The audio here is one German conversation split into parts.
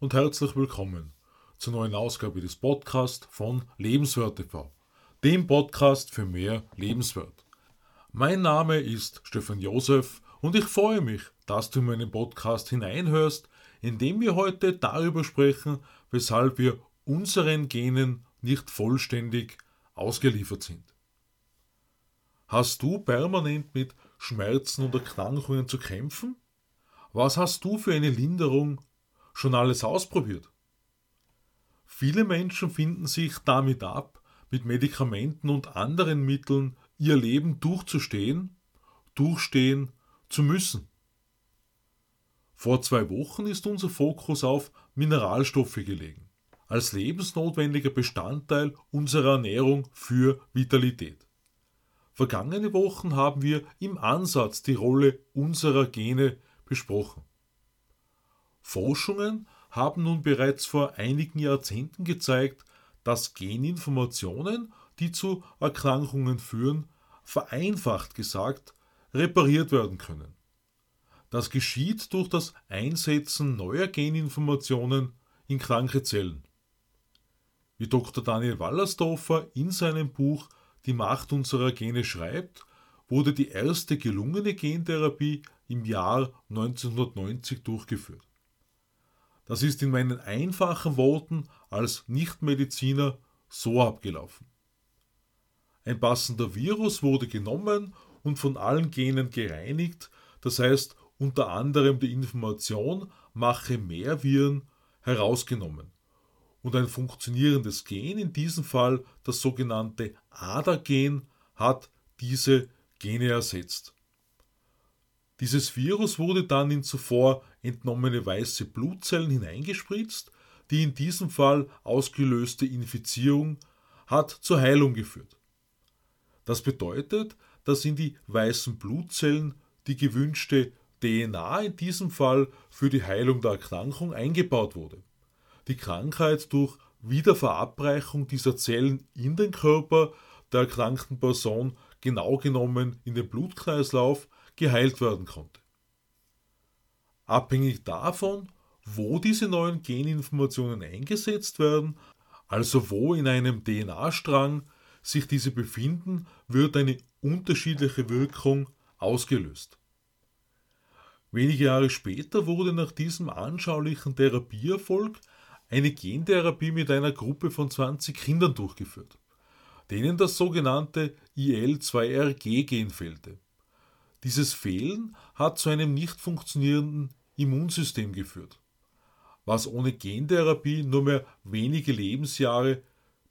und herzlich willkommen zur neuen Ausgabe des Podcasts von Lebenswert TV, dem Podcast für mehr Lebenswert. Mein Name ist Stefan Josef und ich freue mich, dass du in meinen Podcast hineinhörst, in dem wir heute darüber sprechen, weshalb wir unseren Genen nicht vollständig ausgeliefert sind. Hast du permanent mit Schmerzen und Erkrankungen zu kämpfen? Was hast du für eine Linderung schon alles ausprobiert? Viele Menschen finden sich damit ab, mit Medikamenten und anderen Mitteln ihr Leben durchzustehen, durchstehen zu müssen. Vor zwei Wochen ist unser Fokus auf Mineralstoffe gelegen, als lebensnotwendiger Bestandteil unserer Ernährung für Vitalität. Vergangene Wochen haben wir im Ansatz die Rolle unserer Gene besprochen. Forschungen haben nun bereits vor einigen Jahrzehnten gezeigt, dass Geninformationen, die zu Erkrankungen führen, vereinfacht gesagt, repariert werden können. Das geschieht durch das Einsetzen neuer Geninformationen in kranke Zellen. Wie Dr. Daniel Wallersdorfer in seinem Buch Die Macht unserer Gene schreibt, wurde die erste gelungene Gentherapie im Jahr 1990 durchgeführt. Das ist in meinen einfachen Worten als Nichtmediziner so abgelaufen. Ein passender Virus wurde genommen und von allen Genen gereinigt, das heißt unter anderem die Information mache mehr Viren herausgenommen und ein funktionierendes Gen, in diesem Fall das sogenannte ADA-Gen, hat diese Gene ersetzt. Dieses Virus wurde dann in zuvor entnommene weiße Blutzellen hineingespritzt, die in diesem Fall ausgelöste Infizierung hat zur Heilung geführt. Das bedeutet, dass in die weißen Blutzellen die gewünschte DNA in diesem Fall für die Heilung der Erkrankung eingebaut wurde. Die Krankheit durch Wiederverabreichung dieser Zellen in den Körper der erkrankten Person genau genommen in den Blutkreislauf geheilt werden konnte. Abhängig davon, wo diese neuen Geninformationen eingesetzt werden, also wo in einem DNA-Strang sich diese befinden, wird eine unterschiedliche Wirkung ausgelöst. Wenige Jahre später wurde nach diesem anschaulichen Therapieerfolg eine Gentherapie mit einer Gruppe von 20 Kindern durchgeführt, denen das sogenannte IL-2RG-Gen fehlte. Dieses Fehlen hat zu einem nicht funktionierenden Immunsystem geführt, was ohne Gentherapie nur mehr wenige Lebensjahre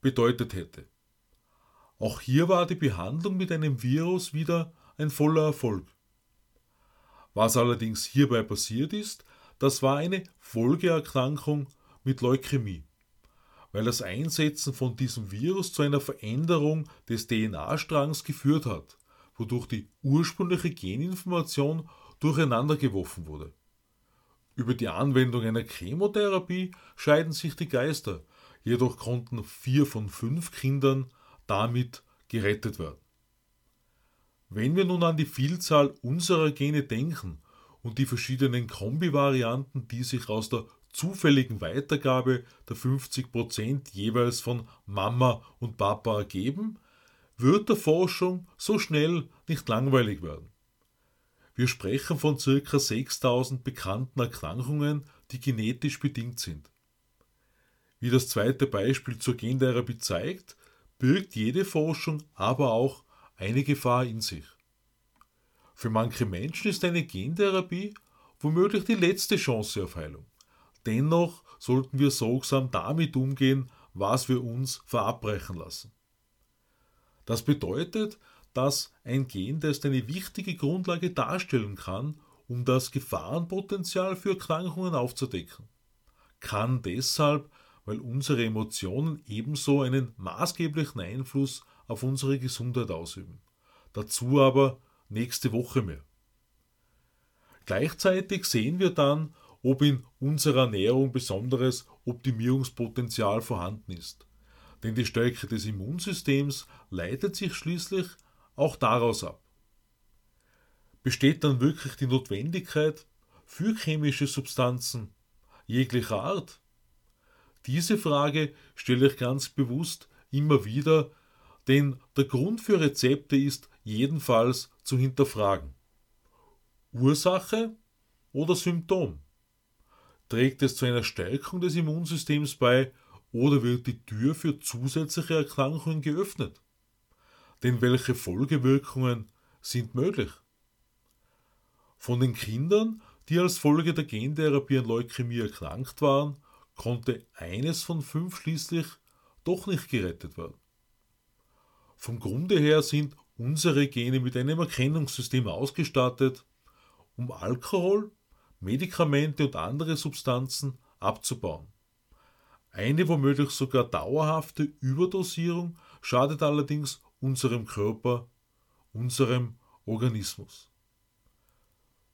bedeutet hätte. Auch hier war die Behandlung mit einem Virus wieder ein voller Erfolg. Was allerdings hierbei passiert ist, das war eine Folgeerkrankung mit Leukämie, weil das Einsetzen von diesem Virus zu einer Veränderung des DNA-Strangs geführt hat, wodurch die ursprüngliche Geninformation durcheinandergeworfen wurde. Über die Anwendung einer Chemotherapie scheiden sich die Geister, jedoch konnten vier von fünf Kindern damit gerettet werden. Wenn wir nun an die Vielzahl unserer Gene denken und die verschiedenen Kombivarianten, die sich aus der zufälligen Weitergabe der 50% jeweils von Mama und Papa ergeben, wird der Forschung so schnell nicht langweilig werden. Wir sprechen von ca. 6000 bekannten Erkrankungen, die genetisch bedingt sind. Wie das zweite Beispiel zur Gentherapie zeigt, birgt jede Forschung aber auch eine Gefahr in sich. Für manche Menschen ist eine Gentherapie womöglich die letzte Chance auf Heilung. Dennoch sollten wir sorgsam damit umgehen, was wir uns verabreichen lassen. Das bedeutet, dass ein Gentest eine wichtige Grundlage darstellen kann, um das Gefahrenpotenzial für Erkrankungen aufzudecken. Kann deshalb, weil unsere Emotionen ebenso einen maßgeblichen Einfluss auf unsere Gesundheit ausüben. Dazu aber nächste Woche mehr. Gleichzeitig sehen wir dann, ob in unserer Ernährung besonderes Optimierungspotenzial vorhanden ist. Denn die Stärke des Immunsystems leitet sich schließlich auch daraus ab. Besteht dann wirklich die Notwendigkeit für chemische Substanzen? jeglicher Art? Diese Frage stelle ich ganz bewusst immer wieder, denn der Grund für Rezepte ist jedenfalls zu hinterfragen. Ursache oder Symptom? Trägt es zu einer Stärkung des Immunsystems bei oder wird die Tür für zusätzliche Erkrankungen geöffnet? Denn welche Folgewirkungen sind möglich? Von den Kindern, die als Folge der Gentherapie an Leukämie erkrankt waren, konnte eines von fünf schließlich doch nicht gerettet werden. Vom Grunde her sind unsere Gene mit einem Erkennungssystem ausgestattet, um Alkohol, Medikamente und andere Substanzen abzubauen. Eine womöglich sogar dauerhafte Überdosierung schadet allerdings unserem Körper, unserem Organismus.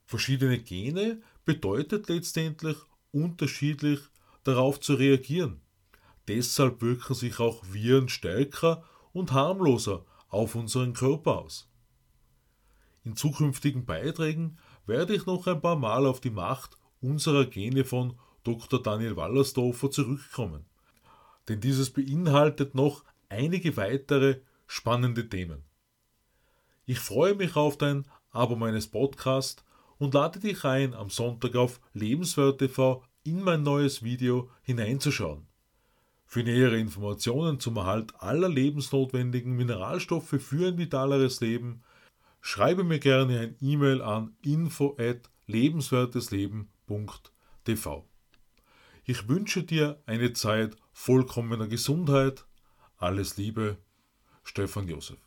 Verschiedene Gene bedeutet letztendlich unterschiedlich darauf zu reagieren. Deshalb wirken sich auch Viren stärker und harmloser auf unseren Körper aus. In zukünftigen Beiträgen werde ich noch ein paar Mal auf die Macht unserer Gene von Dr. Daniel Wallersdorfer zurückkommen. Denn dieses beinhaltet noch einige weitere spannende Themen. Ich freue mich auf dein Abo meines Podcasts und lade dich ein, am Sonntag auf Lebenswert TV in mein neues Video hineinzuschauen. Für nähere Informationen zum Erhalt aller lebensnotwendigen Mineralstoffe für ein vitaleres Leben schreibe mir gerne ein E-Mail an info at lebenswertesleben.tv. Ich wünsche dir eine Zeit vollkommener Gesundheit. Alles Liebe, Stefan Josef.